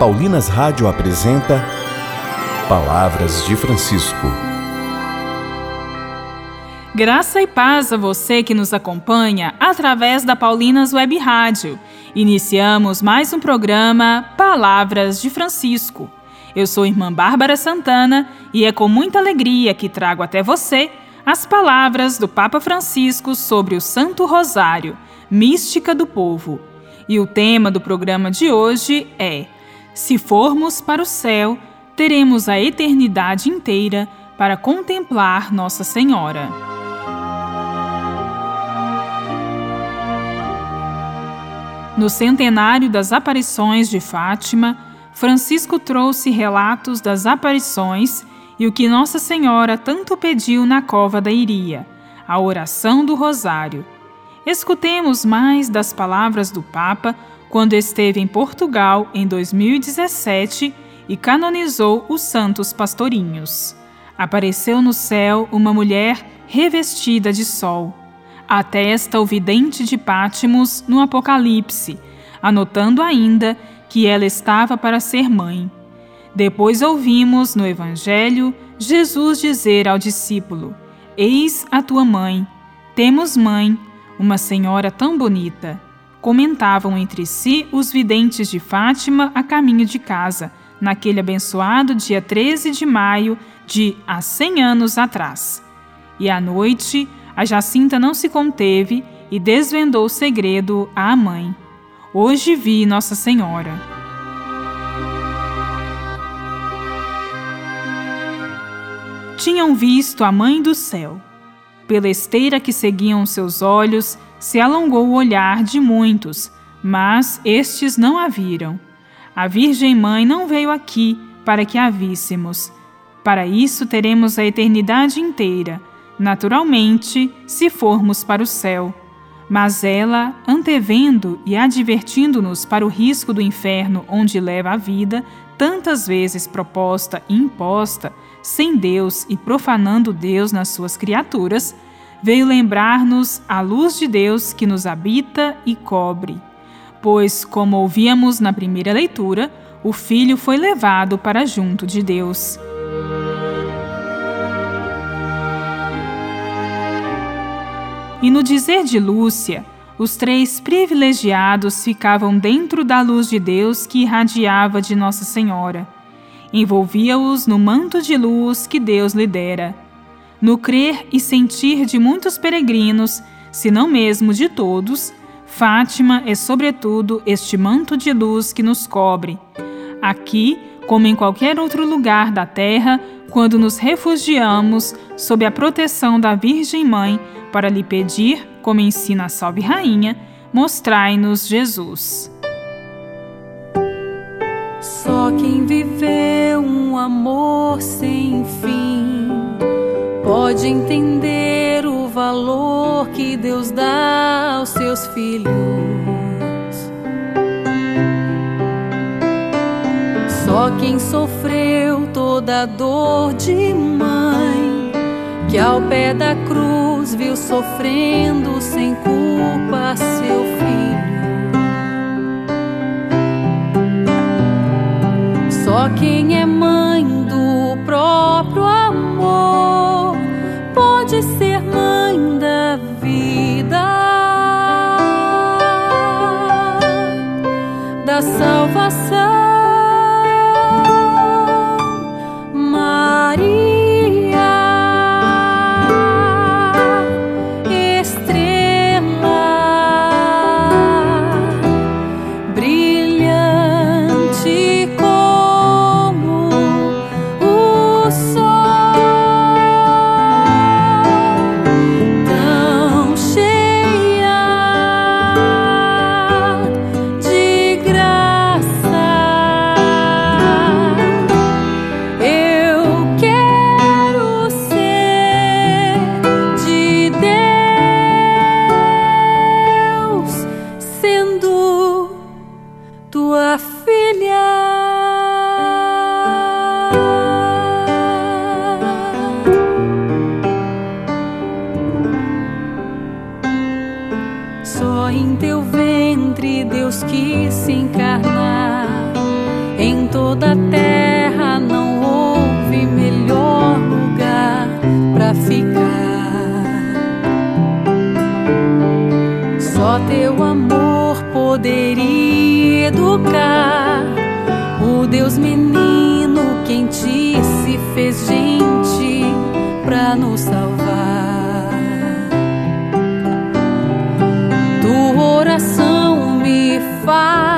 Paulinas Rádio apresenta Palavras de Francisco. Graça e paz a você que nos acompanha através da Paulinas Web Rádio. Iniciamos mais um programa Palavras de Francisco. Eu sou irmã Bárbara Santana e é com muita alegria que trago até você as palavras do Papa Francisco sobre o Santo Rosário, mística do povo. E o tema do programa de hoje é se formos para o céu, teremos a eternidade inteira para contemplar Nossa Senhora. No centenário das aparições de Fátima, Francisco trouxe relatos das aparições e o que Nossa Senhora tanto pediu na cova da Iria, a oração do Rosário. Escutemos mais das palavras do Papa quando esteve em Portugal em 2017 e canonizou os Santos Pastorinhos. Apareceu no céu uma mulher revestida de sol. Atesta o vidente de Pátimos no Apocalipse, anotando ainda que ela estava para ser mãe. Depois ouvimos no Evangelho Jesus dizer ao discípulo: Eis a tua mãe. Temos mãe, uma senhora tão bonita comentavam entre si os videntes de Fátima a caminho de casa, naquele abençoado dia 13 de maio de há 100 anos atrás. E à noite, a Jacinta não se conteve e desvendou o segredo à mãe. Hoje vi Nossa Senhora. Tinham visto a Mãe do Céu. Pela esteira que seguiam seus olhos, se alongou o olhar de muitos, mas estes não a viram. A Virgem Mãe não veio aqui para que a víssemos. Para isso teremos a eternidade inteira, naturalmente, se formos para o céu. Mas ela, antevendo e advertindo-nos para o risco do inferno onde leva a vida, tantas vezes proposta e imposta, sem Deus e profanando Deus nas suas criaturas, veio lembrar-nos a luz de Deus que nos habita e cobre. Pois, como ouvíamos na primeira leitura, o Filho foi levado para junto de Deus. E no dizer de Lúcia, os três privilegiados ficavam dentro da luz de Deus que irradiava de Nossa Senhora. Envolvia-os no manto de luz que Deus lhe dera no crer e sentir de muitos peregrinos, se não mesmo de todos, Fátima é sobretudo este manto de luz que nos cobre. Aqui, como em qualquer outro lugar da terra, quando nos refugiamos sob a proteção da Virgem Mãe para lhe pedir, como ensina a Salve Rainha, mostrai-nos Jesus. Só quem viveu um amor sem fim pode entender o valor que Deus dá aos seus filhos. Só quem sofreu toda a dor de mãe, que ao pé da cruz viu sofrendo sem culpa seu filho. Só quem é mãe da Em toda a terra não houve melhor lugar para ficar. Só teu amor poderia educar o Deus menino quem ti se fez gente para nos salvar. Tua oração me faz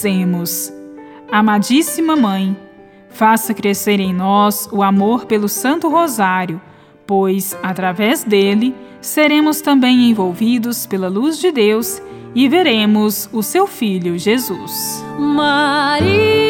Rezemos. Amadíssima Mãe, faça crescer em nós o amor pelo Santo Rosário, pois, através dele, seremos também envolvidos pela luz de Deus e veremos o seu Filho Jesus. Maria.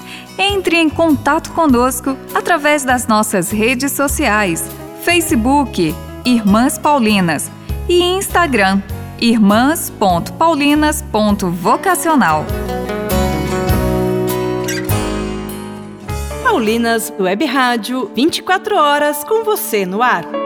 Entre em contato conosco através das nossas redes sociais: Facebook Irmãs Paulinas e Instagram irmãs.paulinas.vocacional. Paulinas Web Rádio, 24 horas com você no ar.